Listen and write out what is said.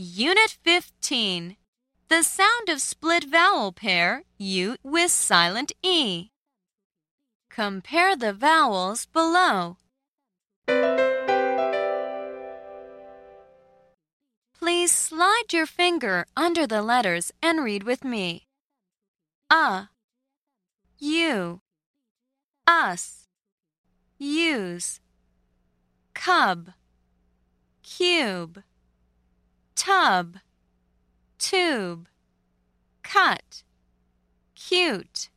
Unit 15. The sound of split vowel pair U with silent E. Compare the vowels below. Please slide your finger under the letters and read with me. A, U, us, use, cub, cube tub, tube, cut, cute.